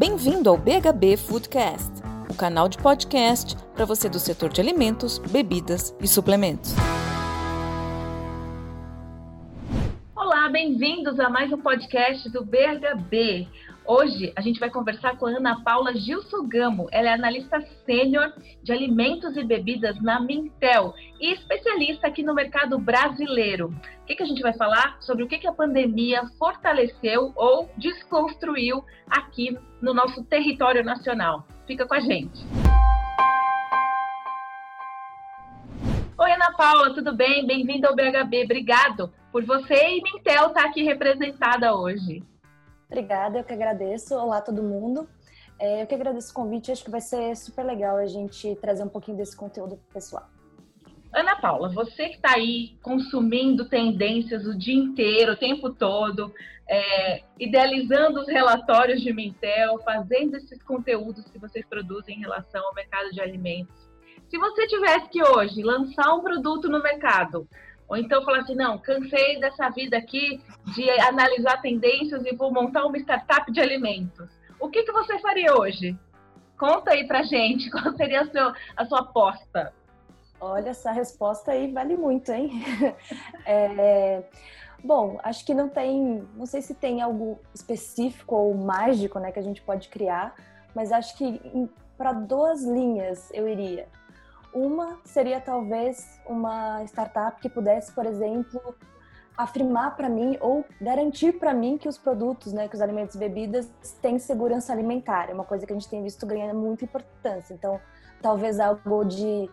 Bem-vindo ao BHB Foodcast, o canal de podcast para você do setor de alimentos, bebidas e suplementos. Olá, bem-vindos a mais um podcast do BHB. Hoje a gente vai conversar com a Ana Paula Gilsogamo. Ela é analista sênior de alimentos e bebidas na Mintel e especialista aqui no mercado brasileiro. O que, que a gente vai falar? Sobre o que, que a pandemia fortaleceu ou desconstruiu aqui no nosso território nacional. Fica com a gente. Oi, Ana Paula, tudo bem? Bem-vinda ao BHB. Obrigado por você e Mintel estar aqui representada hoje. Obrigada, eu que agradeço. Olá, todo mundo. É, eu que agradeço o convite, acho que vai ser super legal a gente trazer um pouquinho desse conteúdo pro pessoal. Ana Paula, você que está aí consumindo tendências o dia inteiro, o tempo todo, é, idealizando os relatórios de Mintel, fazendo esses conteúdos que vocês produzem em relação ao mercado de alimentos. Se você tivesse que hoje lançar um produto no mercado, ou então falar assim, não, cansei dessa vida aqui de analisar tendências e vou montar uma startup de alimentos. O que, que você faria hoje? Conta aí pra gente, qual seria a, seu, a sua aposta? Olha, essa resposta aí vale muito, hein? É, bom, acho que não tem, não sei se tem algo específico ou mágico, né, que a gente pode criar, mas acho que para duas linhas eu iria. Uma seria talvez uma startup que pudesse, por exemplo, afirmar para mim ou garantir para mim que os produtos, né, que os alimentos e bebidas têm segurança alimentar. É uma coisa que a gente tem visto ganhando muita importância. Então, talvez algo de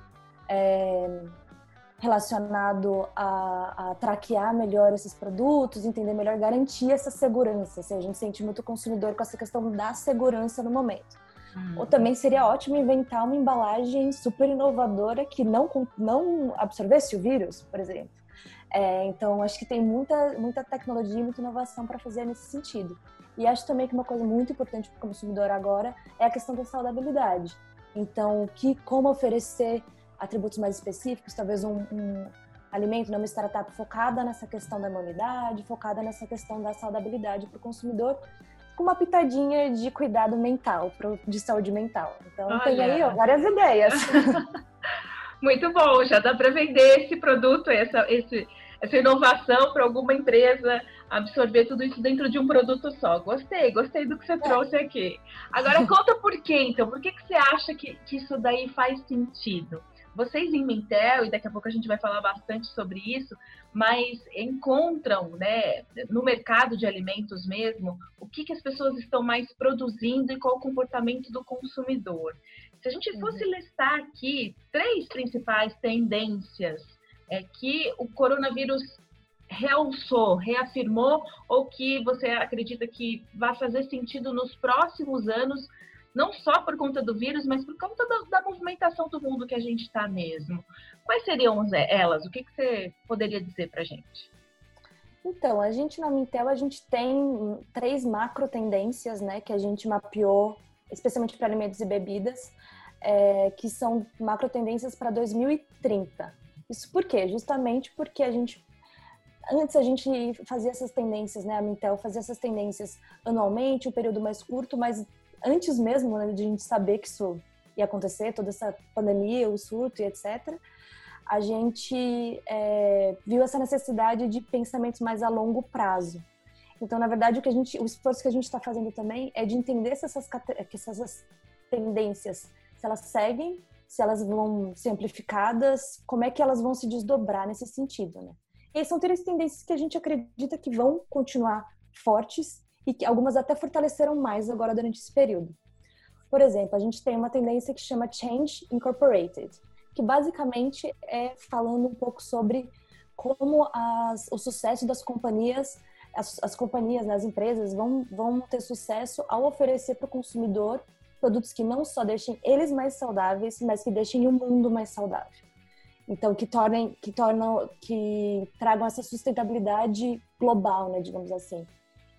é, relacionado a, a, traquear melhor esses produtos, entender melhor, garantir essa segurança. Assim, a gente sente muito consumidor com essa questão da segurança no momento. Ou também seria ótimo inventar uma embalagem super inovadora que não, não absorvesse o vírus, por exemplo. É, então, acho que tem muita, muita tecnologia e muita inovação para fazer nesse sentido. E acho também que uma coisa muito importante para o consumidor agora é a questão da saudabilidade. Então, que como oferecer atributos mais específicos, talvez um, um alimento, numa startup focada nessa questão da imunidade, focada nessa questão da saudabilidade para o consumidor, com uma pitadinha de cuidado mental, de saúde mental. Então Olha. tem aí ó, várias ideias. Muito bom, já dá para vender esse produto, essa, esse, essa inovação para alguma empresa absorver tudo isso dentro de um produto só. Gostei, gostei do que você é. trouxe aqui. Agora conta por quê, então. Por que, que você acha que, que isso daí faz sentido? Vocês em Mintel, e daqui a pouco a gente vai falar bastante sobre isso, mas encontram né, no mercado de alimentos mesmo o que, que as pessoas estão mais produzindo e qual o comportamento do consumidor. Se a gente fosse uhum. listar aqui três principais tendências é, que o coronavírus realçou, reafirmou, ou que você acredita que vai fazer sentido nos próximos anos não só por conta do vírus, mas por conta da, movimentação do mundo que a gente está mesmo. Quais seriam elas? O que, que você poderia dizer para a gente? Então, a gente na Mintel, a gente tem três macro tendências, né, que a gente mapeou, especialmente para alimentos e bebidas, é, que são macro tendências para 2030. Isso por quê? Justamente porque a gente antes a gente fazia essas tendências, né? A Mintel fazia essas tendências anualmente, um período mais curto, mas antes mesmo né, de a gente saber que isso ia acontecer, toda essa pandemia, o surto e etc., a gente é, viu essa necessidade de pensamentos mais a longo prazo. Então, na verdade, o que a gente, o esforço que a gente está fazendo também é de entender se essas, essas tendências, se elas seguem, se elas vão ser amplificadas, como é que elas vão se desdobrar nesse sentido, né? E são três tendências que a gente acredita que vão continuar fortes e que algumas até fortaleceram mais agora durante esse período. Por exemplo, a gente tem uma tendência que chama Change Incorporated, que basicamente é falando um pouco sobre como as, o sucesso das companhias, as, as companhias, né, as empresas vão, vão ter sucesso ao oferecer para o consumidor produtos que não só deixem eles mais saudáveis, mas que deixem o mundo mais saudável. Então, que tornem, que tornam, que tragam essa sustentabilidade global, né, digamos assim.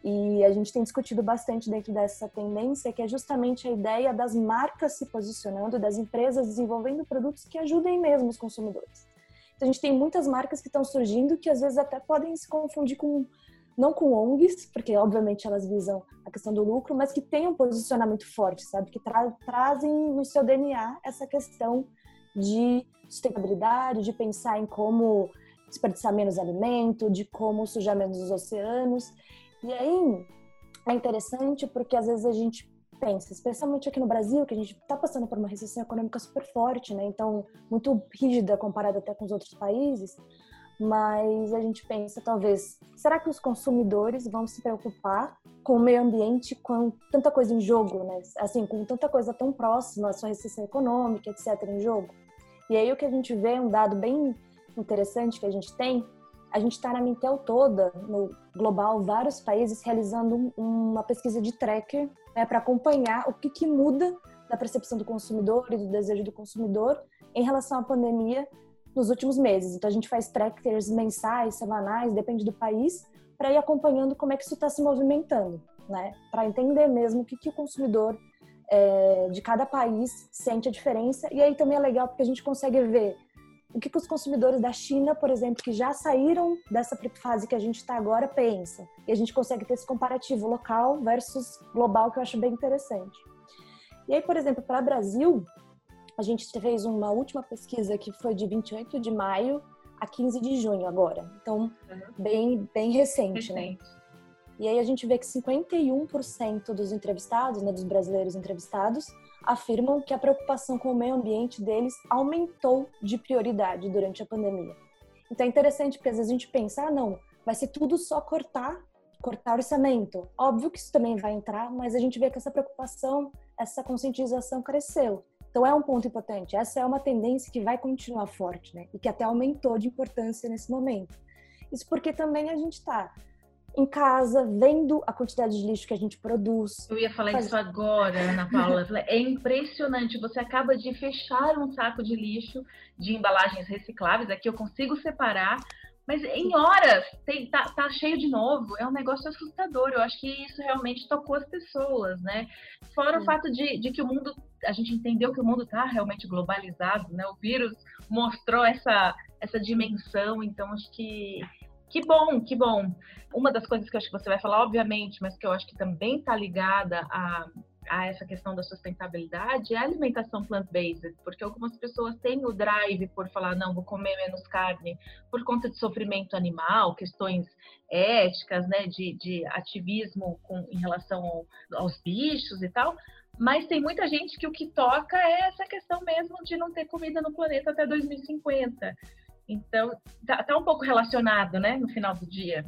E a gente tem discutido bastante dentro dessa tendência, que é justamente a ideia das marcas se posicionando, das empresas desenvolvendo produtos que ajudem mesmo os consumidores. Então, a gente tem muitas marcas que estão surgindo que às vezes até podem se confundir com não com ONGs, porque obviamente elas visam a questão do lucro, mas que têm um posicionamento forte, sabe? Que tra trazem no seu DNA essa questão de sustentabilidade, de pensar em como desperdiçar menos alimento, de como sujar menos os oceanos. E aí é interessante porque às vezes a gente pensa, especialmente aqui no Brasil, que a gente está passando por uma recessão econômica super forte, né? Então, muito rígida comparada até com os outros países. Mas a gente pensa, talvez, será que os consumidores vão se preocupar com o meio ambiente com tanta coisa em jogo, né? Assim, com tanta coisa tão próxima, a sua recessão econômica, etc., em jogo. E aí o que a gente vê, um dado bem interessante que a gente tem, a gente está na Mintel toda, no global, vários países realizando uma pesquisa de tracker né, para acompanhar o que, que muda da percepção do consumidor e do desejo do consumidor em relação à pandemia nos últimos meses. Então a gente faz trackers mensais, semanais, depende do país, para ir acompanhando como é que isso está se movimentando, né? Para entender mesmo o que, que o consumidor é, de cada país sente a diferença. E aí também é legal porque a gente consegue ver o que, que os consumidores da China, por exemplo, que já saíram dessa fase que a gente está agora, pensam. E a gente consegue ter esse comparativo local versus global, que eu acho bem interessante. E aí, por exemplo, para o Brasil, a gente fez uma última pesquisa que foi de 28 de maio a 15 de junho agora. Então, uhum. bem, bem recente, né? recente, né? E aí a gente vê que 51% dos entrevistados, né, dos brasileiros entrevistados, afirmam que a preocupação com o meio ambiente deles aumentou de prioridade durante a pandemia. Então é interessante porque às vezes a gente pensa, ah, não, vai ser tudo só cortar, cortar orçamento. Óbvio que isso também vai entrar, mas a gente vê que essa preocupação, essa conscientização cresceu. Então é um ponto importante. Essa é uma tendência que vai continuar forte, né? E que até aumentou de importância nesse momento. Isso porque também a gente está em casa, vendo a quantidade de lixo que a gente produz. Eu ia falar faz... isso agora, Ana Paula. É impressionante. Você acaba de fechar um saco de lixo de embalagens recicláveis. Aqui eu consigo separar, mas em horas tem, tá, tá, cheio de novo. É um negócio assustador. Eu acho que isso realmente tocou as pessoas, né? Fora Sim. o fato de, de, que o mundo, a gente entendeu que o mundo está realmente globalizado, né? O vírus mostrou essa, essa dimensão. Então acho que que bom, que bom. Uma das coisas que eu acho que você vai falar, obviamente, mas que eu acho que também está ligada a, a essa questão da sustentabilidade é a alimentação plant-based, porque algumas pessoas têm o drive por falar, não, vou comer menos carne por conta de sofrimento animal, questões éticas, né, de, de ativismo com, em relação ao, aos bichos e tal, mas tem muita gente que o que toca é essa questão mesmo de não ter comida no planeta até 2050. Então, tá, tá um pouco relacionado, né, no final do dia.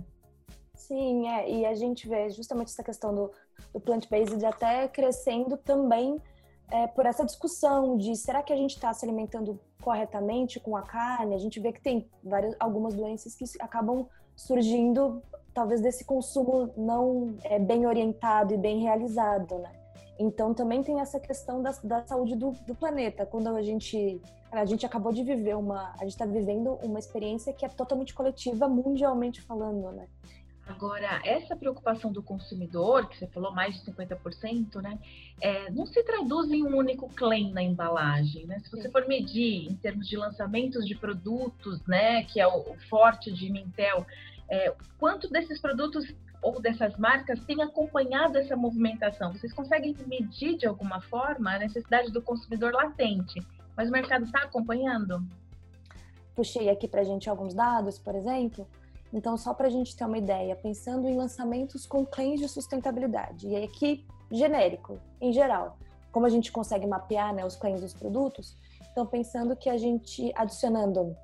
Sim, é, e a gente vê justamente essa questão do, do plant-based até crescendo também é, por essa discussão de será que a gente está se alimentando corretamente com a carne? A gente vê que tem várias, algumas doenças que acabam surgindo talvez desse consumo não é, bem orientado e bem realizado, né? Então também tem essa questão da, da saúde do, do, planeta. Quando a gente a gente acabou de viver uma, a gente está vivendo uma experiência que é totalmente coletiva, mundialmente falando, né? Agora, essa preocupação do consumidor, que você falou mais de 50%, né, é, não se traduz em um único claim na embalagem. Né? Se você for medir em termos de lançamentos de produtos, né, que é o, forte de Mintel, é, quanto desses produtos ou dessas marcas têm acompanhado essa movimentação? Vocês conseguem medir de alguma forma a necessidade do consumidor latente, mas o mercado está acompanhando? Puxei aqui para a gente alguns dados, por exemplo. Então, só para a gente ter uma ideia, pensando em lançamentos com claims de sustentabilidade, e aqui genérico, em geral, como a gente consegue mapear né, os claims dos produtos, então pensando que a gente adicionando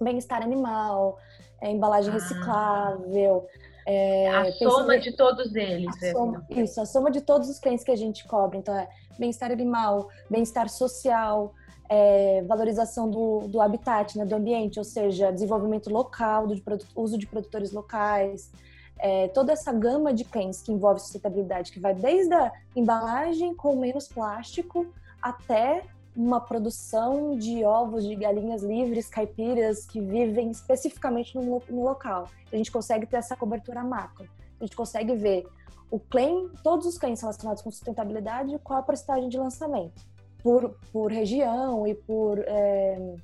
bem-estar animal, é, embalagem ah. reciclável, é, a soma de todos eles. A soma, isso, a soma de todos os clientes que a gente cobre. Então, é bem-estar animal, bem-estar social, é, valorização do, do habitat, né, do ambiente, ou seja, desenvolvimento local, do de uso de produtores locais, é, toda essa gama de claims que envolve sustentabilidade, que vai desde a embalagem com menos plástico até uma produção de ovos de galinhas livres, caipiras, que vivem especificamente no, no local. A gente consegue ter essa cobertura macro. A gente consegue ver o claim, todos os claims relacionados com sustentabilidade e qual a porcentagem de lançamento, por, por região e por, é,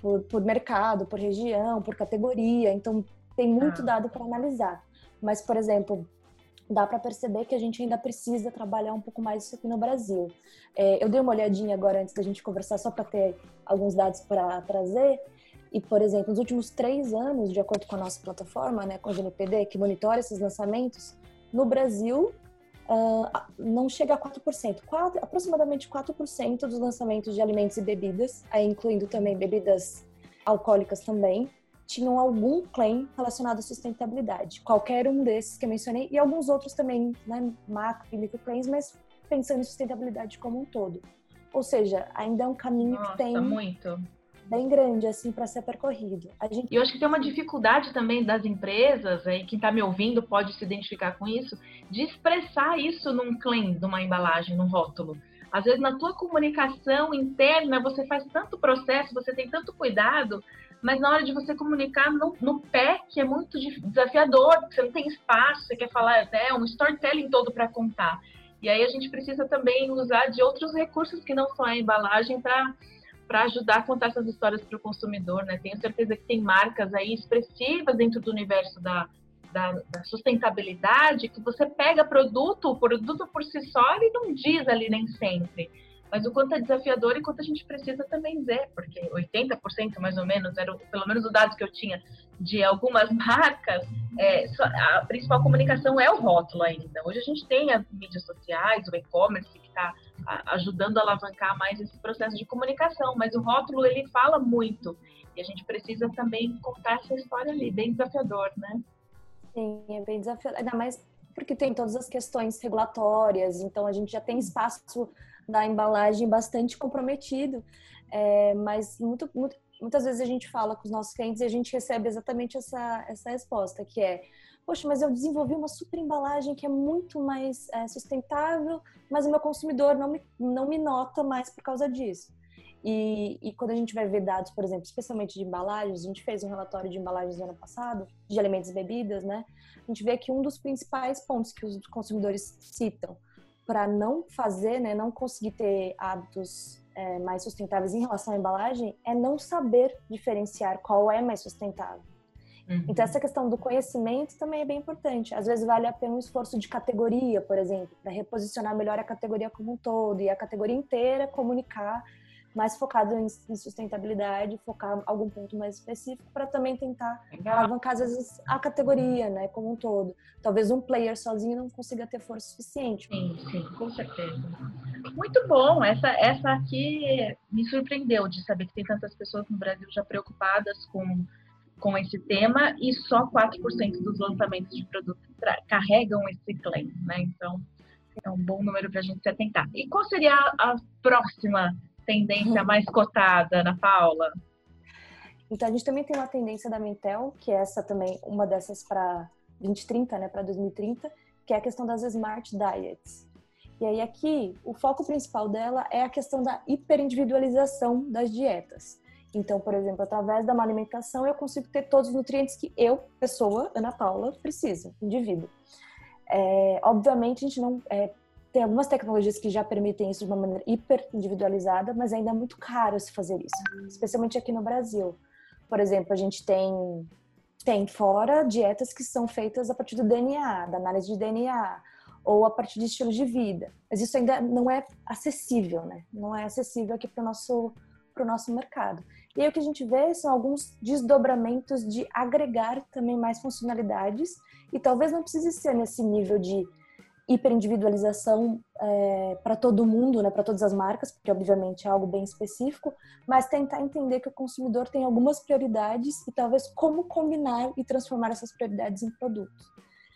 por, por, mercado, por região, por categoria. Então, tem muito ah. dado para analisar. Mas, por exemplo, dá para perceber que a gente ainda precisa trabalhar um pouco mais isso aqui no Brasil. É, eu dei uma olhadinha agora antes da gente conversar, só para ter alguns dados para trazer. E, por exemplo, nos últimos três anos, de acordo com a nossa plataforma, né, com a GNPD, que monitora esses lançamentos, no Brasil uh, não chega a 4%. 4 aproximadamente 4% dos lançamentos de alimentos e bebidas, aí incluindo também bebidas alcoólicas também, tinham algum claim relacionado à sustentabilidade. Qualquer um desses que eu mencionei, e alguns outros também, né, macro e micro claims, mas pensando em sustentabilidade como um todo. Ou seja, ainda é um caminho Nossa, que tem muito. Bem grande assim para ser percorrido. A gente... E eu acho que tem uma dificuldade também das empresas, aí quem está me ouvindo pode se identificar com isso, de expressar isso num claim, numa embalagem, num rótulo. Às vezes na tua comunicação interna você faz tanto processo, você tem tanto cuidado, mas na hora de você comunicar no, no pé, que é muito desafiador, você não tem espaço, você quer falar até um storytelling todo para contar. E aí a gente precisa também usar de outros recursos que não só a embalagem para para ajudar a contar essas histórias para o consumidor, né? Tenho certeza que tem marcas aí expressivas dentro do universo da, da, da, sustentabilidade que você pega produto, o produto por si só ele não diz ali nem sempre. Mas o quanto é desafiador e quanto a gente precisa também dizer, porque 80% mais ou menos, era pelo menos o dado que eu tinha de algumas marcas, é, a principal comunicação é o rótulo ainda. Hoje a gente tem as mídias sociais, o e-commerce que está ajudando a alavancar mais esse processo de comunicação, mas o rótulo ele fala muito. E a gente precisa também contar essa história ali, bem desafiador, né? Sim, é bem desafiador, ainda mais porque tem todas as questões regulatórias, então a gente já tem espaço da embalagem bastante comprometido, é, mas muito, muito, muitas vezes a gente fala com os nossos clientes e a gente recebe exatamente essa, essa resposta, que é, poxa, mas eu desenvolvi uma super embalagem que é muito mais é, sustentável, mas o meu consumidor não me, não me nota mais por causa disso. E, e, quando a gente vai ver dados, por exemplo, especialmente de embalagens, a gente fez um relatório de embalagens no ano passado, de alimentos e bebidas, né? A gente vê que um dos principais pontos que os consumidores citam para não fazer, né, não conseguir ter hábitos é, mais sustentáveis em relação à embalagem, é não saber diferenciar qual é mais sustentável. Uhum. Então, essa questão do conhecimento também é bem importante. Às vezes, vale a pena um esforço de categoria, por exemplo, para reposicionar melhor a categoria como um todo e a categoria inteira comunicar mais focado em, sustentabilidade, focar algum ponto mais específico para também tentar Legal. alavancar às vezes a categoria, né, como um todo. Talvez um player sozinho não consiga ter força suficiente. Sim, sim, com certeza. Muito bom. Essa essa aqui me surpreendeu de saber que tem tantas pessoas no Brasil já preocupadas com com esse tema e só 4% dos lançamentos de produtos carregam esse claim, né? Então, é um bom número para a gente se atentar. E qual seria a próxima tendência mais cotada, Ana Paula? Então, a gente também tem uma tendência da Mintel, que é essa também, uma dessas para 2030, né, para 2030, que é a questão das Smart Diets. E aí aqui, o foco principal dela é a questão da hiperindividualização das dietas. Então, por exemplo, através da uma alimentação, eu consigo ter todos os nutrientes que eu, pessoa, Ana Paula, preciso, indivíduo. É, obviamente, a gente não é, tem algumas tecnologias que já permitem isso de uma maneira hiper individualizada, mas ainda é muito caro se fazer isso, especialmente aqui no Brasil. Por exemplo, a gente tem tem fora dietas que são feitas a partir do DNA, da análise de DNA, ou a partir de estilo de vida. Mas isso ainda não é acessível, né? Não é acessível aqui para o nosso, nosso mercado. E aí o que a gente vê são alguns desdobramentos de agregar também mais funcionalidades, e talvez não precise ser nesse nível de hiperindividualização é, para todo mundo, né, para todas as marcas, porque obviamente é algo bem específico, mas tentar entender que o consumidor tem algumas prioridades e talvez como combinar e transformar essas prioridades em produtos.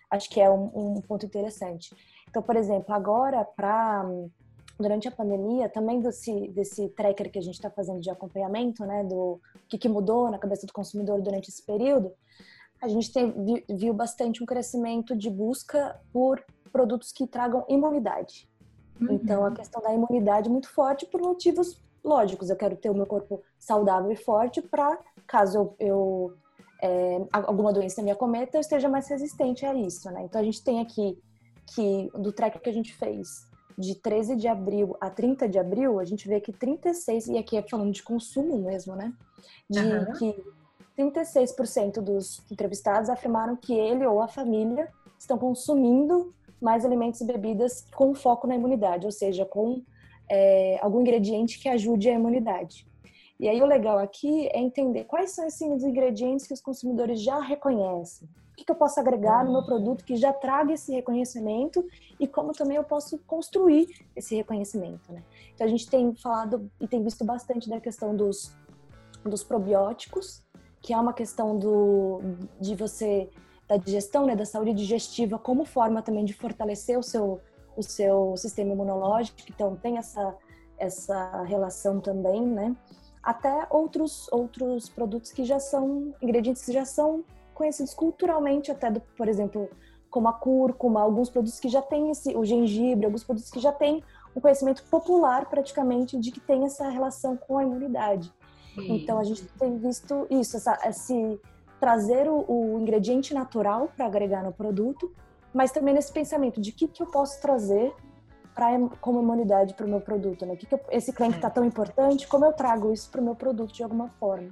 Acho que é um, um ponto interessante. Então, por exemplo, agora para durante a pandemia, também desse, desse tracker que a gente está fazendo de acompanhamento, né, do que, que mudou na cabeça do consumidor durante esse período, a gente tem, viu bastante um crescimento de busca por produtos que tragam imunidade. Uhum. Então, a questão da imunidade é muito forte por motivos lógicos. Eu quero ter o meu corpo saudável e forte para, caso eu, eu é, alguma doença me acometa, eu esteja mais resistente a isso, né? Então, a gente tem aqui que, do track que a gente fez, de 13 de abril a 30 de abril, a gente vê que 36, e aqui é falando de consumo mesmo, né? De uhum. que 36% dos entrevistados afirmaram que ele ou a família estão consumindo mais alimentos e bebidas com foco na imunidade, ou seja, com é, algum ingrediente que ajude a imunidade. E aí o legal aqui é entender quais são esses ingredientes que os consumidores já reconhecem. Que, que eu posso agregar no meu produto que já traga esse reconhecimento e como também eu posso construir esse reconhecimento, né? Então a gente tem falado e tem visto bastante da questão dos, dos probióticos, que é uma questão do, de você da digestão, né, da saúde digestiva, como forma também de fortalecer o seu, o seu sistema imunológico, então tem essa, essa relação também, né? Até outros, outros produtos que já são, ingredientes que já são conhecidos culturalmente, até, do, por exemplo, como a cúrcuma, alguns produtos que já têm esse, o gengibre, alguns produtos que já têm um conhecimento popular praticamente de que tem essa relação com a imunidade. Sim. Então a gente tem visto isso, essa, esse trazer o, o ingrediente natural para agregar no produto, mas também nesse pensamento de que, que eu posso trazer pra, como imunidade para o meu produto, né? Que que eu, esse cliente está tão importante, como eu trago isso para o meu produto de alguma forma?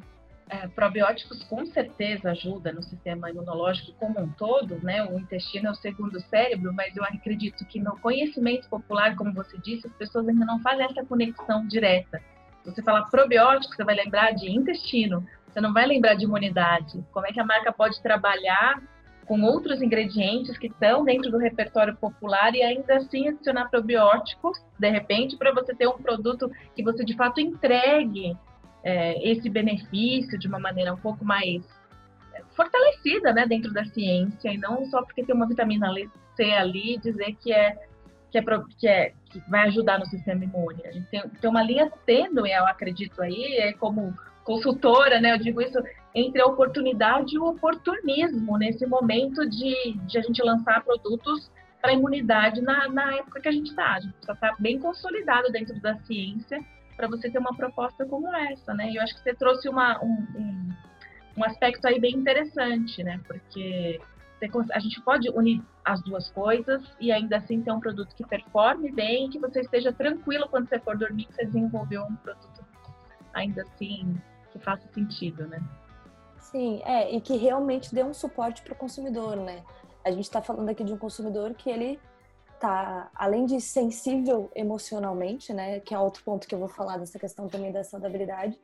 É, probióticos com certeza ajudam no sistema imunológico como um todo, né? O intestino é o segundo cérebro, mas eu acredito que no conhecimento popular, como você disse, as pessoas ainda não fazem essa conexão direta. Você falar probiótico, você vai lembrar de intestino. Você não vai lembrar de imunidade. Como é que a marca pode trabalhar com outros ingredientes que estão dentro do repertório popular e ainda assim adicionar probióticos, de repente, para você ter um produto que você de fato entregue é, esse benefício de uma maneira um pouco mais é, fortalecida, né, dentro da ciência e não só porque tem uma vitamina C ali dizer que é que é, que é que vai ajudar no sistema imune. A gente tem, tem uma linha tênue, eu acredito aí, é como consultora, né? Eu digo isso entre a oportunidade e o oportunismo nesse momento de, de a gente lançar produtos para imunidade na, na época que a gente está. A gente precisa estar tá bem consolidado dentro da ciência para você ter uma proposta como essa, né? E eu acho que você trouxe uma, um, um, um aspecto aí bem interessante, né? Porque a gente pode unir as duas coisas e ainda assim ter um produto que performe bem, que você esteja tranquilo quando você for dormir, que você desenvolveu um produto ainda assim que faça sentido, né? Sim, é, e que realmente dê um suporte para o consumidor, né? A gente está falando aqui de um consumidor que ele tá, além de sensível emocionalmente, né, que é outro ponto que eu vou falar dessa questão também da saudabilidade,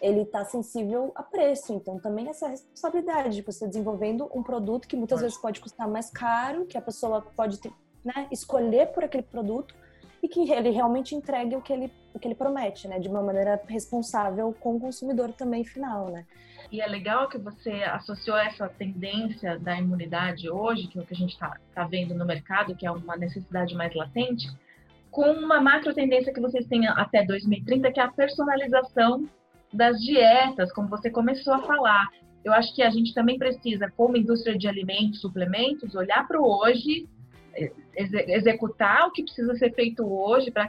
ele tá sensível a preço, então também essa responsabilidade de você desenvolvendo um produto que muitas vezes pode custar mais caro, que a pessoa pode ter, né, escolher por aquele produto e que ele realmente entregue o que ele, o que ele promete, né? De uma maneira responsável com o consumidor também final, né? E é legal que você associou essa tendência da imunidade hoje, que é o que a gente está tá vendo no mercado, que é uma necessidade mais latente, com uma macro tendência que vocês têm até 2030, que é a personalização das dietas, como você começou a falar. Eu acho que a gente também precisa, como indústria de alimentos, suplementos, olhar para o hoje executar o que precisa ser feito hoje para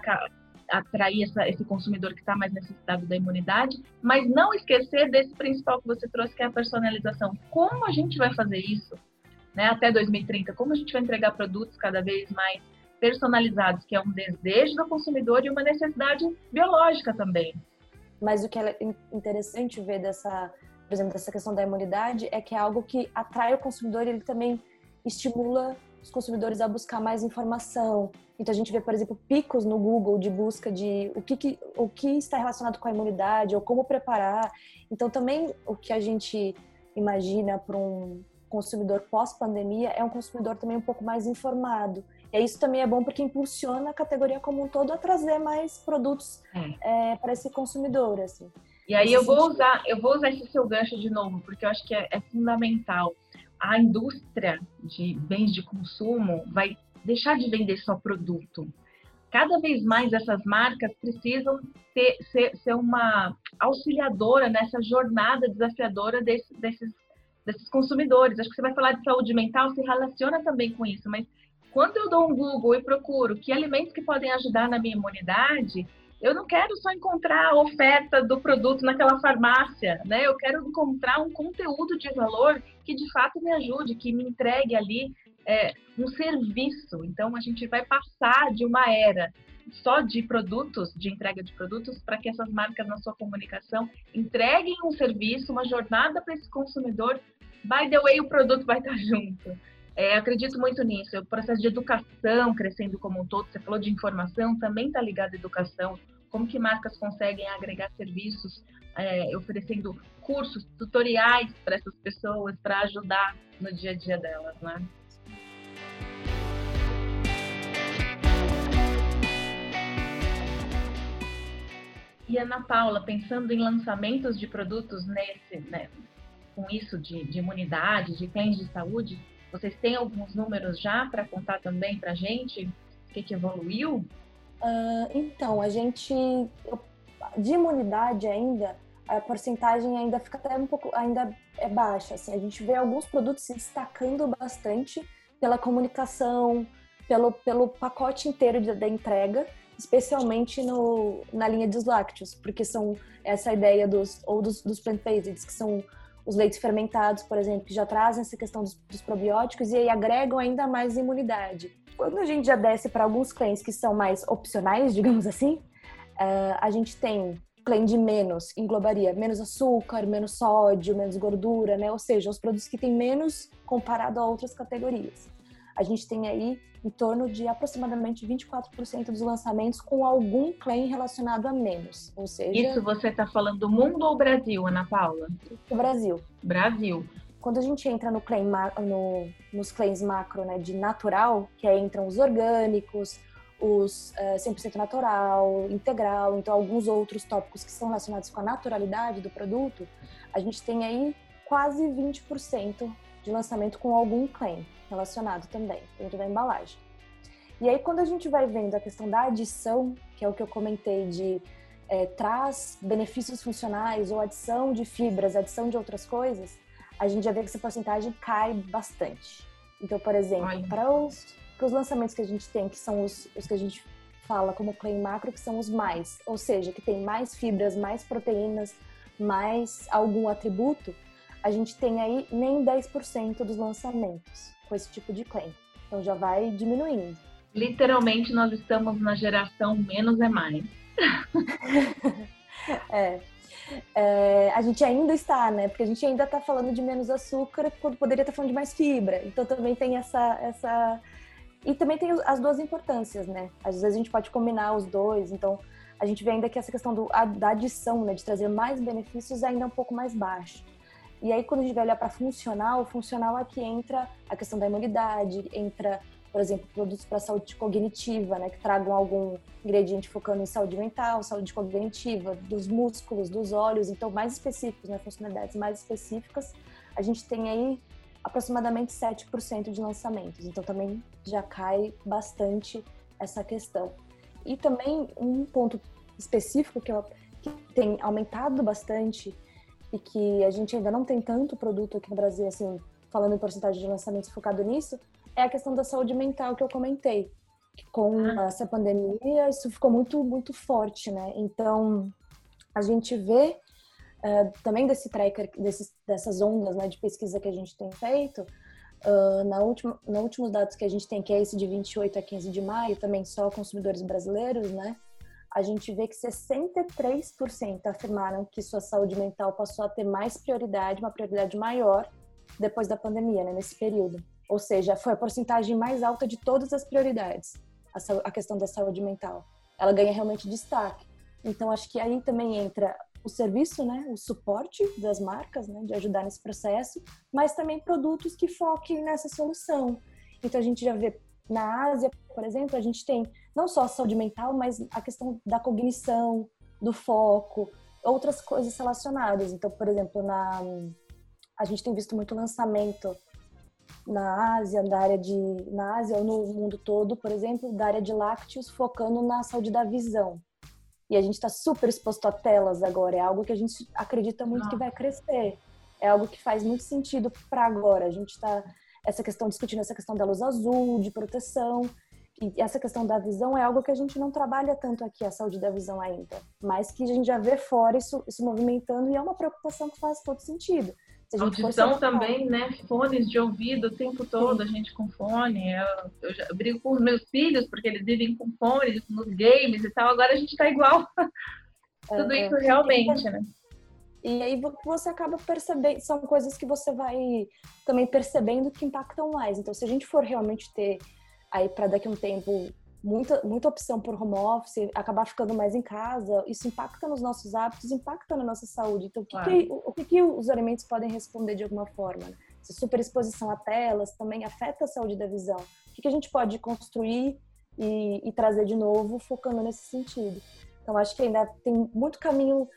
atrair essa, esse consumidor que está mais necessitado da imunidade, mas não esquecer desse principal que você trouxe, que é a personalização. Como a gente vai fazer isso né, até 2030? Como a gente vai entregar produtos cada vez mais personalizados, que é um desejo do consumidor e uma necessidade biológica também. Mas o que é interessante ver dessa, por exemplo, dessa questão da imunidade é que é algo que atrai o consumidor e ele também estimula os consumidores a buscar mais informação. Então a gente vê, por exemplo, picos no Google de busca de o que, que o que está relacionado com a imunidade ou como preparar. Então também o que a gente imagina para um consumidor pós-pandemia é um consumidor também um pouco mais informado. E isso também é bom porque impulsiona a categoria como um todo a trazer mais produtos é. É, para esse consumidor, assim. E aí eu vou usar, eu vou usar esse seu gancho de novo, porque eu acho que é, é fundamental a indústria de bens de consumo vai deixar de vender só produto. Cada vez mais essas marcas precisam ter, ser, ser uma auxiliadora nessa jornada desafiadora desse, desses, desses consumidores. Acho que você vai falar de saúde mental, se relaciona também com isso, mas quando eu dou um Google e procuro que alimentos que podem ajudar na minha imunidade, eu não quero só encontrar a oferta do produto naquela farmácia, né? Eu quero encontrar um conteúdo de valor que de fato me ajude, que me entregue ali é, um serviço. Então, a gente vai passar de uma era só de produtos, de entrega de produtos, para que essas marcas na sua comunicação entreguem um serviço, uma jornada para esse consumidor. By the way, o produto vai estar junto. É, acredito muito nisso. O processo de educação crescendo como um todo, você falou de informação, também está ligado à educação. Como que marcas conseguem agregar serviços, é, oferecendo cursos, tutoriais para essas pessoas, para ajudar no dia a dia delas, né? E Ana Paula, pensando em lançamentos de produtos nesse, né, com isso de, de imunidade, de claims de saúde, vocês têm alguns números já para contar também para a gente? O que, que evoluiu? Uh, então, a gente, de imunidade ainda, a porcentagem ainda fica até um pouco, ainda é baixa. Assim, a gente vê alguns produtos se destacando bastante pela comunicação, pelo, pelo pacote inteiro de, da entrega, especialmente no, na linha dos lácteos, porque são essa ideia dos ou dos, dos plant-based, que são os leites fermentados, por exemplo, que já trazem essa questão dos, dos probióticos e aí agregam ainda mais imunidade. Quando a gente já desce para alguns claims que são mais opcionais, digamos assim, uh, a gente tem claim de menos, englobaria menos açúcar, menos sódio, menos gordura, né? Ou seja, os produtos que têm menos comparado a outras categorias a gente tem aí em torno de aproximadamente 24% dos lançamentos com algum claim relacionado a menos. Ou seja. Isso você está falando do mundo ou Brasil, Ana Paula? Brasil. Brasil. Quando a gente entra no claim, no, nos claims macro né, de natural, que aí entram os orgânicos, os uh, eh, 100% natural, integral, então alguns outros tópicos que são relacionados com a naturalidade do produto, a gente tem aí quase 20% de lançamento com algum claim relacionado também, dentro da embalagem. E aí, quando a gente vai vendo a questão da adição, que é o que eu comentei de é, traz benefícios funcionais ou adição de fibras, adição de outras coisas, a gente já vê que essa porcentagem cai bastante. Então, por exemplo, para os, para os lançamentos que a gente tem, que são os, os que a gente fala como claim macro, que são os mais, ou seja, que tem mais fibras, mais proteínas, mais algum atributo, a gente tem aí nem 10% dos lançamentos com esse tipo de claim. Então já vai diminuindo. Literalmente nós estamos na geração menos é mais. é. É, a gente ainda está, né? Porque a gente ainda está falando de menos açúcar quando poderia estar falando de mais fibra. Então também tem essa, essa. E também tem as duas importâncias, né? Às vezes a gente pode combinar os dois. Então a gente vê ainda que essa questão do, da adição, né? De trazer mais benefícios ainda é um pouco mais baixa. E aí, quando a gente vai olhar para funcional, funcional aqui entra a questão da imunidade, entra, por exemplo, produtos para saúde cognitiva, né, que tragam algum ingrediente focando em saúde mental, saúde cognitiva, dos músculos, dos olhos, então mais específicos, né, funcionalidades mais específicas. A gente tem aí aproximadamente 7% de lançamentos, então também já cai bastante essa questão. E também um ponto específico que, eu, que tem aumentado bastante e que a gente ainda não tem tanto produto aqui no Brasil, assim, falando em porcentagem de lançamentos focado nisso, é a questão da saúde mental que eu comentei. Com ah. essa pandemia, isso ficou muito, muito forte, né? Então, a gente vê uh, também desse tracker, desses, dessas ondas né, de pesquisa que a gente tem feito, uh, na última, nos últimos dados que a gente tem, que é esse de 28 a 15 de maio, também só consumidores brasileiros, né? a gente vê que 63% afirmaram que sua saúde mental passou a ter mais prioridade, uma prioridade maior depois da pandemia, né, nesse período. Ou seja, foi a porcentagem mais alta de todas as prioridades, a, a questão da saúde mental. Ela ganha realmente destaque. Então, acho que aí também entra o serviço, né, o suporte das marcas, né, de ajudar nesse processo, mas também produtos que foquem nessa solução. Então, a gente já vê na Ásia, por exemplo, a gente tem não só saúde mental, mas a questão da cognição, do foco, outras coisas relacionadas. Então, por exemplo, na a gente tem visto muito lançamento na Ásia, da área de na Ásia ou no mundo todo, por exemplo, da área de lácteos, focando na saúde da visão. E a gente está super exposto a telas agora. É algo que a gente acredita muito que vai crescer. É algo que faz muito sentido para agora. A gente está essa questão discutindo essa questão da luz azul, de proteção. E essa questão da visão é algo que a gente não trabalha tanto aqui, a saúde da visão ainda, mas que a gente já vê fora isso, isso movimentando e é uma preocupação que faz todo sentido. Se a gente Audição também, né? Fones de ouvido o tempo todo, Sim. a gente com fone. Eu, eu, já, eu, brigo com os meus filhos, porque eles vivem com fones nos games e tal. Agora a gente tá igual. Tudo é, isso realmente, né? E aí você acaba percebendo, são coisas que você vai também percebendo que impactam mais. Então, se a gente for realmente ter aí para daqui a um tempo muita, muita opção por home office, acabar ficando mais em casa, isso impacta nos nossos hábitos, impacta na nossa saúde. Então, o que, que o, o que, que, os alimentos podem responder de alguma forma? Né? Essa superexposição a telas também afeta a saúde da visão. O que, que a gente pode construir e, e trazer de novo, focando nesse sentido? Então, acho que ainda tem muito caminho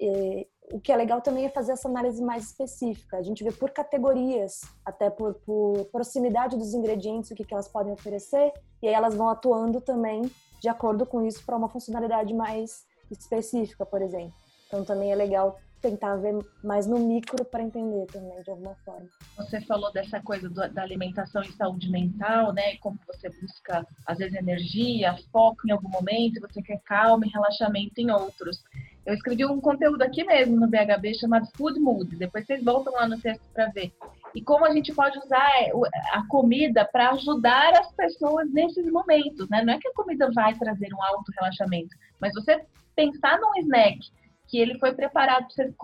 eh, o que é legal também é fazer essa análise mais específica. A gente vê por categorias, até por, por proximidade dos ingredientes, o que, que elas podem oferecer, e aí elas vão atuando também de acordo com isso para uma funcionalidade mais específica, por exemplo. Então também é legal tentar ver mais no micro para entender também, de alguma forma. Você falou dessa coisa do, da alimentação e saúde mental, né? Como você busca, às vezes, energia, foco em algum momento, você quer calma e relaxamento em outros. Eu escrevi um conteúdo aqui mesmo no BHB chamado Food Mood. Depois vocês voltam lá no texto para ver. E como a gente pode usar é, a comida para ajudar as pessoas nesses momentos, né? Não é que a comida vai trazer um alto relaxamento, mas você pensar num snack que ele foi preparado para você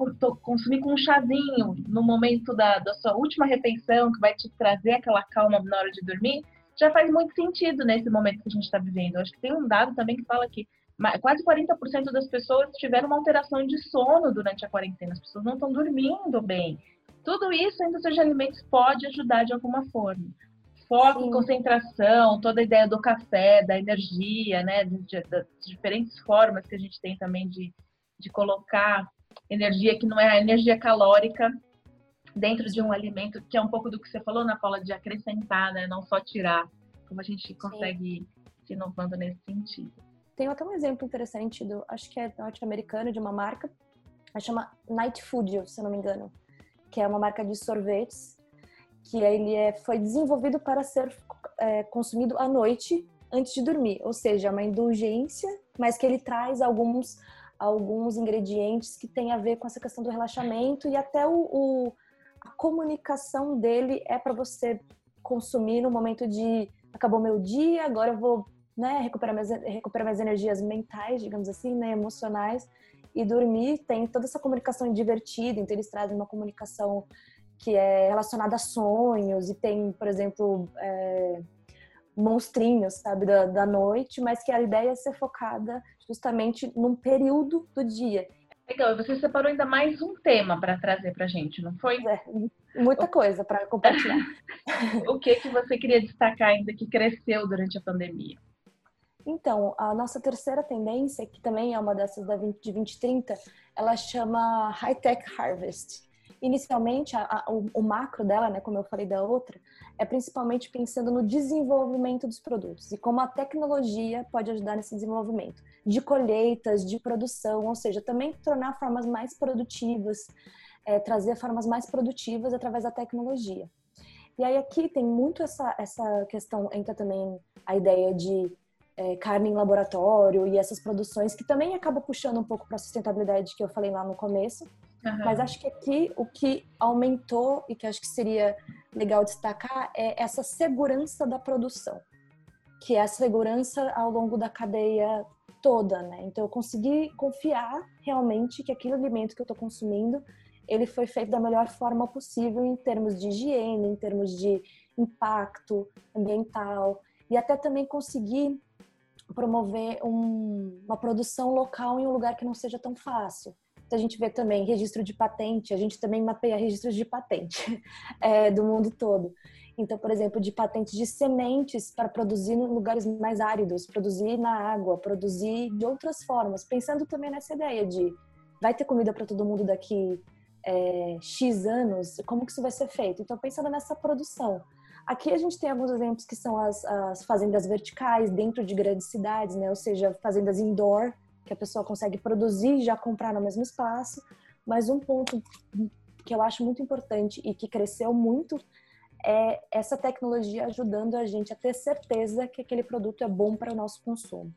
consumir com um chazinho no momento da, da sua última refeição, que vai te trazer aquela calma na hora de dormir, já faz muito sentido nesse momento que a gente está vivendo. Acho que tem um dado também que fala que quase 40% das pessoas tiveram uma alteração de sono durante a quarentena. As pessoas não estão dormindo bem. Tudo isso a indústria de alimentos pode ajudar de alguma forma. Foco, Sim. concentração, toda a ideia do café, da energia, né? Das diferentes formas que a gente tem também de, de colocar energia que não é a energia calórica dentro de um alimento, que é um pouco do que você falou na Paula, de acrescentar, né? Não só tirar. Como a gente consegue Sim. se inovando nesse sentido. Tem até um exemplo interessante do, acho que é norte-americano, de uma marca, chama Night Food, se eu não me engano, que é uma marca de sorvetes, que ele é, foi desenvolvido para ser é, consumido à noite antes de dormir, ou seja, é uma indulgência, mas que ele traz alguns alguns ingredientes que tem a ver com essa questão do relaxamento e até o, o a comunicação dele é para você consumir no momento de acabou meu dia, agora eu vou né, recuperar minhas, recuperar minhas energias mentais, digamos assim, né, emocionais, e dormir tem toda essa comunicação divertida, então eles trazem uma comunicação que é relacionada a sonhos, e tem, por exemplo, é, monstrinhos, sabe, da, da noite, mas que a ideia é ser focada justamente num período do dia. Legal, você separou ainda mais um tema para trazer para gente, não foi? É, muita coisa para compartilhar. o que que você queria destacar ainda que cresceu durante a pandemia? Então, a nossa terceira tendência, que também é uma dessas da 20, de 2030, ela chama High Tech Harvest. Inicialmente, a, a, o, o, macro dela, né, como eu falei da outra, é principalmente pensando no desenvolvimento dos produtos e como a tecnologia pode ajudar nesse desenvolvimento de colheitas, de produção, ou seja, também tornar formas mais produtivas, é, trazer formas mais produtivas através da tecnologia. E aí aqui tem muito essa, essa questão, entra também a ideia de é, carne em laboratório e essas produções que também acaba puxando um pouco para a sustentabilidade que eu falei lá no começo. Uhum. Mas acho que aqui o que aumentou e que acho que seria legal destacar é essa segurança da produção, que é a segurança ao longo da cadeia toda, né? Então eu consegui confiar realmente que aquele alimento que eu estou consumindo ele foi feito da melhor forma possível em termos de higiene, em termos de impacto ambiental e até também conseguir promover um, uma produção local em um lugar que não seja tão fácil. Então, a gente vê também registro de patente, a gente também mapeia registros de patente é, do mundo todo. Então, por exemplo, de patentes de sementes para produzir em lugares mais áridos, produzir na água, produzir de outras formas, pensando também nessa ideia de vai ter comida para todo mundo daqui é, X anos, como que isso vai ser feito? Então, pensando nessa produção. Aqui a gente tem alguns exemplos que são as, as fazendas verticais dentro de grandes cidades, né? Ou seja, fazendas indoor, que a pessoa consegue produzir e já comprar no mesmo espaço. Mas um ponto que eu acho muito importante e que cresceu muito é essa tecnologia ajudando a gente a ter certeza que aquele produto é bom para o nosso consumo.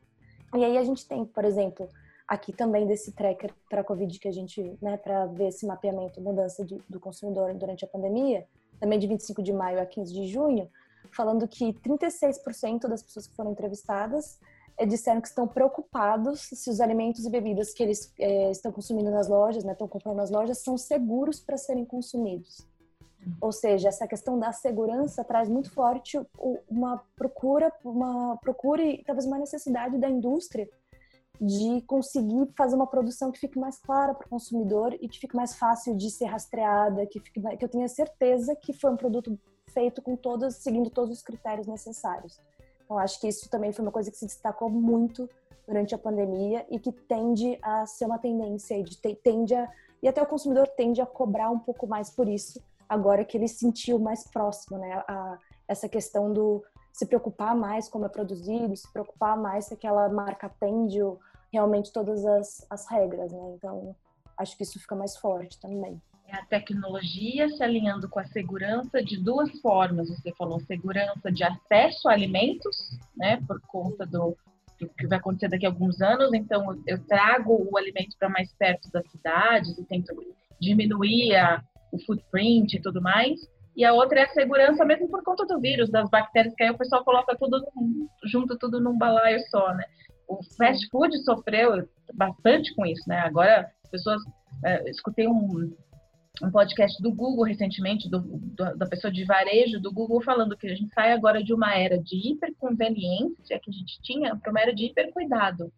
E aí a gente tem, por exemplo, aqui também desse tracker para a Covid que a gente, né, para ver esse mapeamento, mudança de, do consumidor durante a pandemia, também de 25 de maio a 15 de junho, falando que 36% das pessoas que foram entrevistadas é, disseram que estão preocupados se os alimentos e bebidas que eles é, estão consumindo nas lojas, né, estão comprando nas lojas, são seguros para serem consumidos. Ou seja, essa questão da segurança traz muito forte uma procura, uma procura e talvez uma necessidade da indústria de conseguir fazer uma produção que fique mais clara para o consumidor e que fique mais fácil de ser rastreada, que, fique, que eu tenha certeza que foi um produto feito com todas, seguindo todos os critérios necessários. Então, acho que isso também foi uma coisa que se destacou muito durante a pandemia e que tende a ser uma tendência, de, tende a, e até o consumidor tende a cobrar um pouco mais por isso, agora que ele sentiu mais próximo, né? A, essa questão do se preocupar mais como é produzido, se preocupar mais se aquela marca atende realmente todas as, as regras, né? Então, acho que isso fica mais forte também. É a tecnologia se alinhando com a segurança de duas formas. Você falou segurança de acesso a alimentos, né? Por conta do, do que vai acontecer daqui a alguns anos. Então, eu trago o alimento para mais perto das cidades e tento diminuir a, o footprint e tudo mais. E a outra é a segurança mesmo por conta do vírus, das bactérias, que aí o pessoal coloca tudo junto, tudo num balaio só, né? O fast food sofreu bastante com isso, né? Agora, as pessoas... É, escutei um, um podcast do Google recentemente, do, do, da pessoa de varejo do Google, falando que a gente sai agora de uma era de hiperconveniência que a gente tinha para uma era de hipercuidado.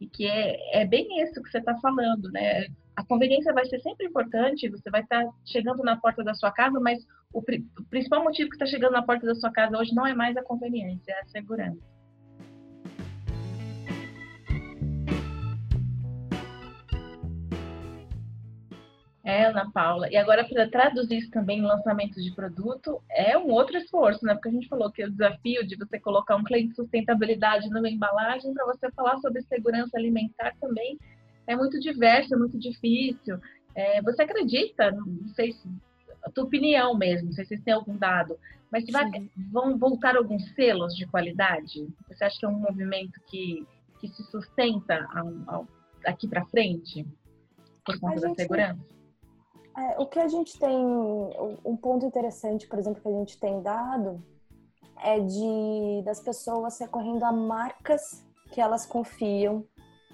E que é, é bem isso que você está falando, né? A conveniência vai ser sempre importante, você vai estar chegando na porta da sua casa, mas o, pri principal motivo que está chegando na porta da sua casa hoje não é mais a conveniência, é a segurança. É, Ana Paula. E agora, para traduzir isso também em lançamentos de produto, é um outro esforço, né? Porque a gente falou que o desafio de você colocar um cliente de sustentabilidade numa embalagem, para você falar sobre segurança alimentar também é muito diverso, é muito difícil. É, você acredita, não sei se, a tua opinião mesmo, não sei se tem algum dado, mas vai, vão voltar alguns selos de qualidade? Você acha que é um movimento que, que se sustenta ao, daqui para frente por conta a da gente, segurança? É, o que a gente tem, um ponto interessante, por exemplo, que a gente tem dado é de das pessoas recorrendo a marcas que elas confiam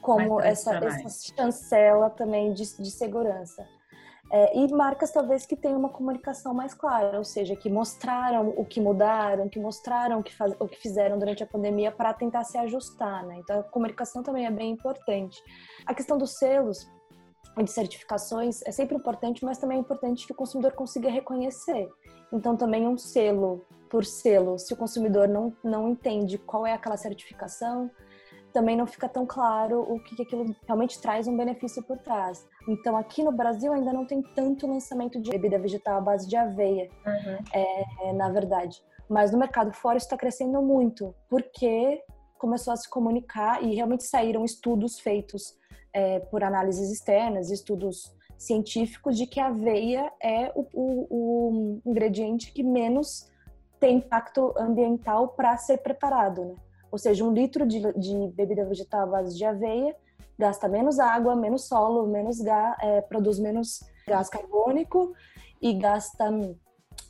como essa, essa chancela também de, de segurança. É, e marcas talvez que tenham uma comunicação mais clara, ou seja, que mostraram o que mudaram, que mostraram o que, faz, o que fizeram durante a pandemia para tentar se ajustar, né? Então a comunicação também é bem importante. A questão dos selos e de certificações é sempre importante, mas também é importante que o consumidor consiga reconhecer. Então também um selo por selo, se o consumidor não, não entende qual é aquela certificação, também não fica tão claro o que, aquilo realmente traz um benefício por trás. Então, aqui no Brasil ainda não tem tanto lançamento de bebida vegetal à base de aveia, uhum. é, na verdade. Mas no mercado fora está crescendo muito, porque começou a se comunicar e realmente saíram estudos feitos é, por análises externas, estudos científicos de que a aveia é o, o, o ingrediente que menos tem impacto ambiental para ser preparado, né? Ou seja, um litro de, de bebida vegetal à base de aveia gasta menos água, menos solo, menos gás, é, produz menos gás carbônico e gasta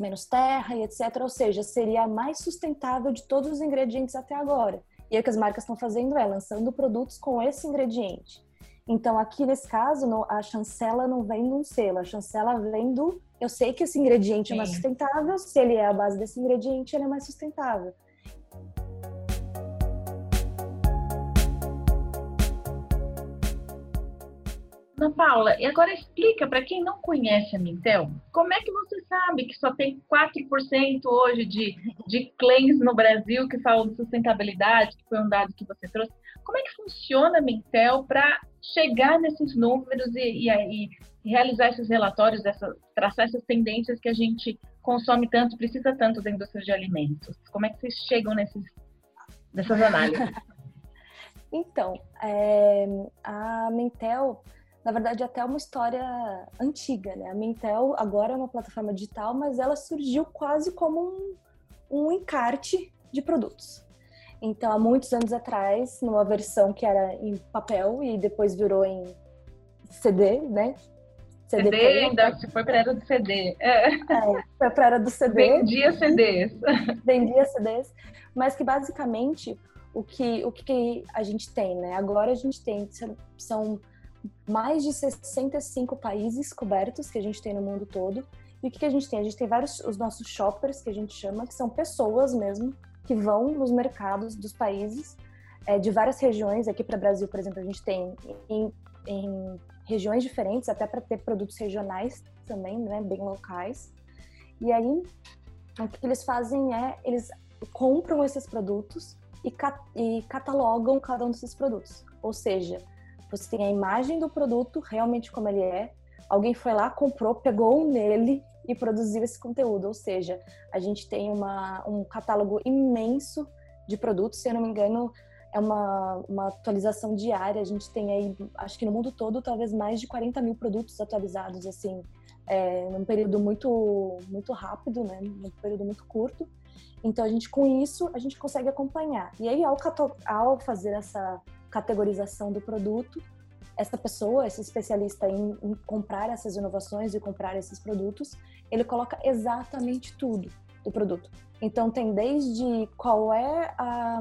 menos terra e etc. Ou seja, seria a mais sustentável de todos os ingredientes até agora. E o que as marcas estão fazendo é lançando produtos com esse ingrediente. Então, aqui nesse caso, a chancela não vem de um selo, a chancela vem do. Eu sei que esse ingrediente Sim. é mais sustentável, se ele é a base desse ingrediente, ele é mais sustentável. Ana Paula, e agora explica para quem não conhece a Mintel, como é que você sabe que só tem 4% hoje de, de claims no Brasil que falam de sustentabilidade, que foi um dado que você trouxe. Como é que funciona a Mintel para chegar nesses números e, e, e realizar esses relatórios, essa, traçar essas tendências que a gente consome tanto, precisa tanto da indústria de alimentos? Como é que vocês chegam nesses, nessas análises? Então, é, a Mintel na verdade, até uma história antiga, né? A Mintel agora é uma plataforma digital, mas ela surgiu quase como um, um encarte de produtos. Então, há muitos anos atrás, numa versão que era em papel e depois virou em CD, né? CD, CD ainda se foi para era do CD. É. é, foi para era do CD. Vendia CDs. Vendia CDs, mas que basicamente o que, o que a gente tem, né? Agora a gente tem, são mais de 65 países cobertos que a gente tem no mundo todo. E o que, a gente tem? A gente tem vários, os nossos shoppers, que a gente chama, que são pessoas mesmo, que vão nos mercados dos países, é, de várias regiões. Aqui para o Brasil, por exemplo, a gente tem em, em regiões diferentes, até para ter produtos regionais também, né, bem locais. E aí, o que eles fazem é, eles compram esses produtos e, cat e catalogam cada um desses produtos. Ou seja, você tem a imagem do produto realmente como ele é, alguém foi lá, comprou, pegou nele e produziu esse conteúdo. Ou seja, a gente tem uma, um catálogo imenso de produtos, se eu não me engano, é uma, uma atualização diária. A gente tem aí, acho que no mundo todo, talvez mais de 40 mil produtos atualizados, assim, é, num período muito, muito rápido, né? Num período muito curto. Então, a gente, com isso, a gente consegue acompanhar. E aí, ao, ao fazer essa categorização do produto, essa pessoa, esse especialista em, em comprar essas inovações e comprar esses produtos, ele coloca exatamente tudo do produto. Então, tem desde qual é a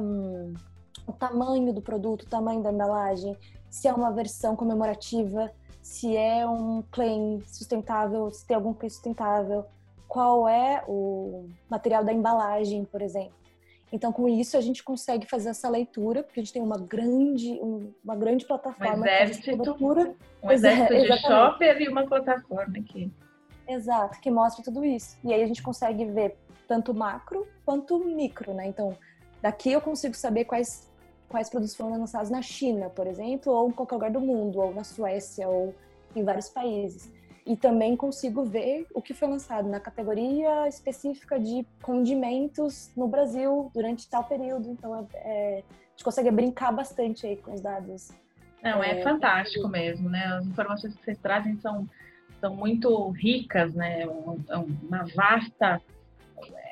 o tamanho do produto, o tamanho da embalagem, se é uma versão comemorativa, se é um claim sustentável, se tem algum claim sustentável, qual é o material da embalagem, por exemplo. Então, com isso, a gente consegue fazer essa leitura, porque a gente tem uma grande, uma grande plataforma. Um exército, cobertura. um exército é, de shopper e uma plataforma aqui. Exato, que mostra tudo isso. E aí a gente consegue ver tanto macro quanto micro, né? Então, daqui eu consigo saber quais quais produtos foram lançados na China, por exemplo, ou em qualquer lugar do mundo, ou na Suécia, ou em vários países. E também consigo ver o que foi lançado na categoria específica de condimentos no Brasil durante tal período. Então, é, é a gente consegue brincar bastante aí com os dados. Não, é, é fantástico mesmo, né? As informações que vocês trazem são, são muito ricas, né? É uma vasta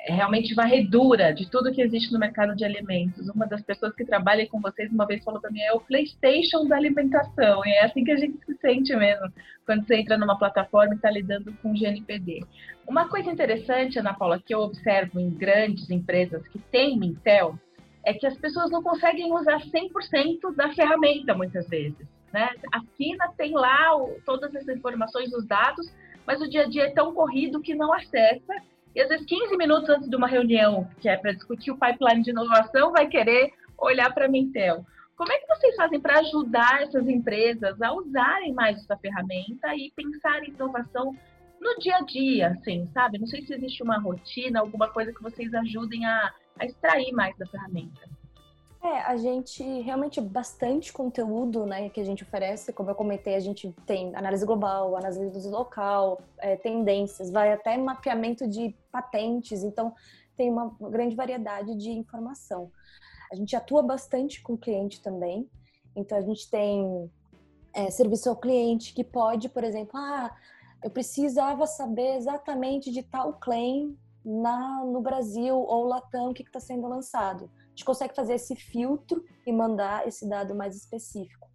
realmente varredura de tudo que existe no mercado de alimentos. Uma das pessoas que trabalha com vocês uma vez falou para mim é o PlayStation da alimentação. E é assim que a gente se sente mesmo quando você entra numa plataforma e está lidando com GNPD. Uma coisa interessante, Ana Paula, que eu observo em grandes empresas que têm Mintel, é que as pessoas não conseguem usar 100% da ferramenta muitas vezes. Né? Assina, tem lá todas as informações, os dados, mas o dia a dia é tão corrido que não acessa e às vezes 15 minutos antes de uma reunião, que é para discutir o pipeline de inovação, vai querer olhar para a Mintel. Como é que vocês fazem para ajudar essas empresas a usarem mais essa ferramenta e pensar em inovação no dia a dia, assim, sabe? Não sei se existe uma rotina, alguma coisa que vocês ajudem a, a extrair mais da ferramenta. É, a gente realmente bastante conteúdo, né, que a gente oferece. Como eu comentei, a gente tem análise global, análise local, é, tendências, vai até mapeamento de patentes. Então, tem uma grande variedade de informação. A gente atua bastante com o cliente também. Então, a gente tem é, serviço ao cliente que pode, por exemplo, ah, eu precisava saber exatamente de tal claim na, no Brasil ou Latam, o que está sendo lançado gente consegue fazer esse filtro e mandar esse dado mais específico.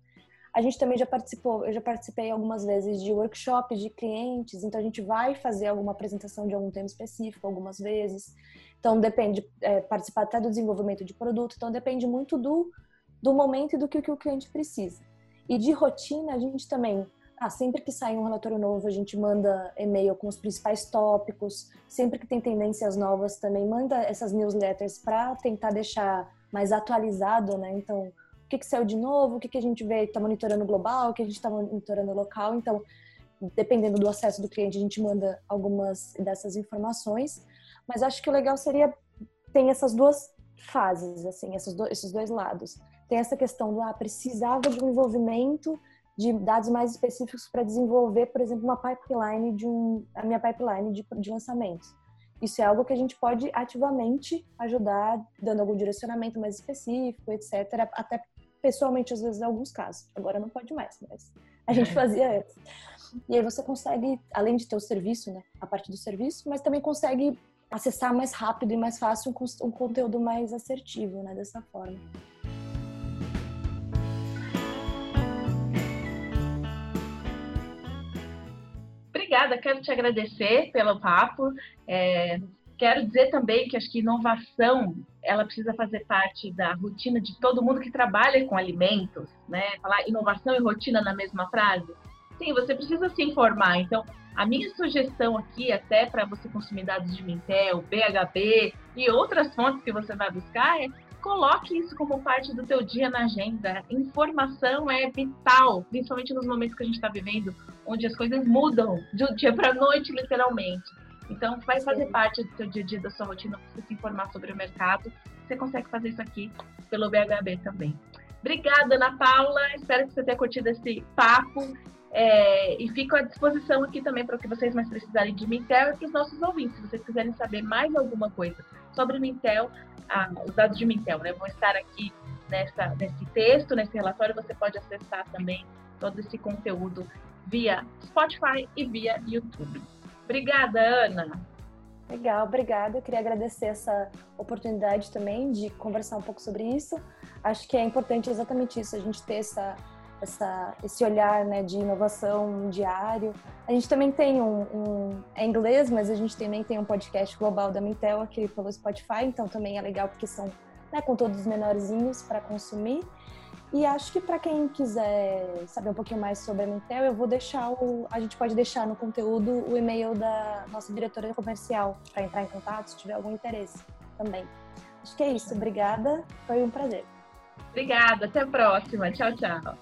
A gente também já participou, eu já participei algumas vezes de workshops de clientes, então a gente vai fazer alguma apresentação de algum tema específico algumas vezes. Então depende, é, participar até do desenvolvimento de produto, então depende muito do, do momento e do que, que o cliente precisa. E de rotina, a gente também ah, sempre que sai um relatório novo, a gente manda e-mail com os principais tópicos. Sempre que tem tendências novas, também manda essas newsletters para tentar deixar mais atualizado, né? Então, o que, que saiu de novo, o que, que a gente vê, está monitorando global, o que a gente está monitorando local. Então, dependendo do acesso do cliente, a gente manda algumas dessas informações. Mas acho que o legal seria tem essas duas fases, assim, esses dois lados. Tem essa questão do ah, precisava de um envolvimento de dados mais específicos para desenvolver, por exemplo, uma pipeline de um, a minha pipeline de, de lançamentos. Isso é algo que a gente pode ativamente ajudar, dando algum direcionamento mais específico, etc. Até pessoalmente, às vezes, em alguns casos. Agora não pode mais, mas a gente fazia antes. E aí você consegue, além de ter o serviço, né, a parte do serviço, mas também consegue acessar mais rápido e mais fácil um, um conteúdo mais assertivo, né? Dessa forma. Obrigada, quero te agradecer pelo papo. É, quero dizer também que acho que inovação ela precisa fazer parte da rotina de todo mundo que trabalha com alimentos, né? Falar inovação e rotina na mesma frase. Sim, você precisa se informar. Então, a minha sugestão aqui, até para você consumir dados de Mintel, BHB e outras fontes que você vai buscar, é coloque isso como parte do teu dia na agenda. Informação é vital, principalmente nos momentos que a gente está vivendo, onde as coisas mudam de um dia para a noite, literalmente. Então, vai fazer Sim. parte do seu dia a dia, da sua rotina, você se informar sobre o mercado. Você consegue fazer isso aqui pelo BHB também. Obrigada, Ana Paula. Espero que você tenha curtido esse papo. É, e fico à disposição aqui também para o que vocês mais precisarem de Mintel e para os nossos ouvintes. Se vocês quiserem saber mais alguma coisa sobre Mintel, ah, os dados de Mintel, né? Vão estar aqui nessa, nesse texto, nesse relatório. Você pode acessar também todo esse conteúdo via Spotify e via YouTube. Obrigada, Ana. Legal, obrigada. Eu queria agradecer essa oportunidade também de conversar um pouco sobre isso. Acho que é importante exatamente isso, a gente ter essa, essa, esse olhar né, de inovação diário. A gente também tem um, um, É inglês, mas a gente também tem um podcast global da Mintel aqui pelo Spotify, então também é legal porque são né, conteúdos menorzinhos para consumir. E acho que para quem quiser saber um pouquinho mais sobre a Mintel, eu vou deixar o. A gente pode deixar no conteúdo o e-mail da nossa diretora comercial para entrar em contato se tiver algum interesse também. Acho que é isso. Obrigada. Foi um prazer. Obrigada. Até a próxima. Tchau, tchau.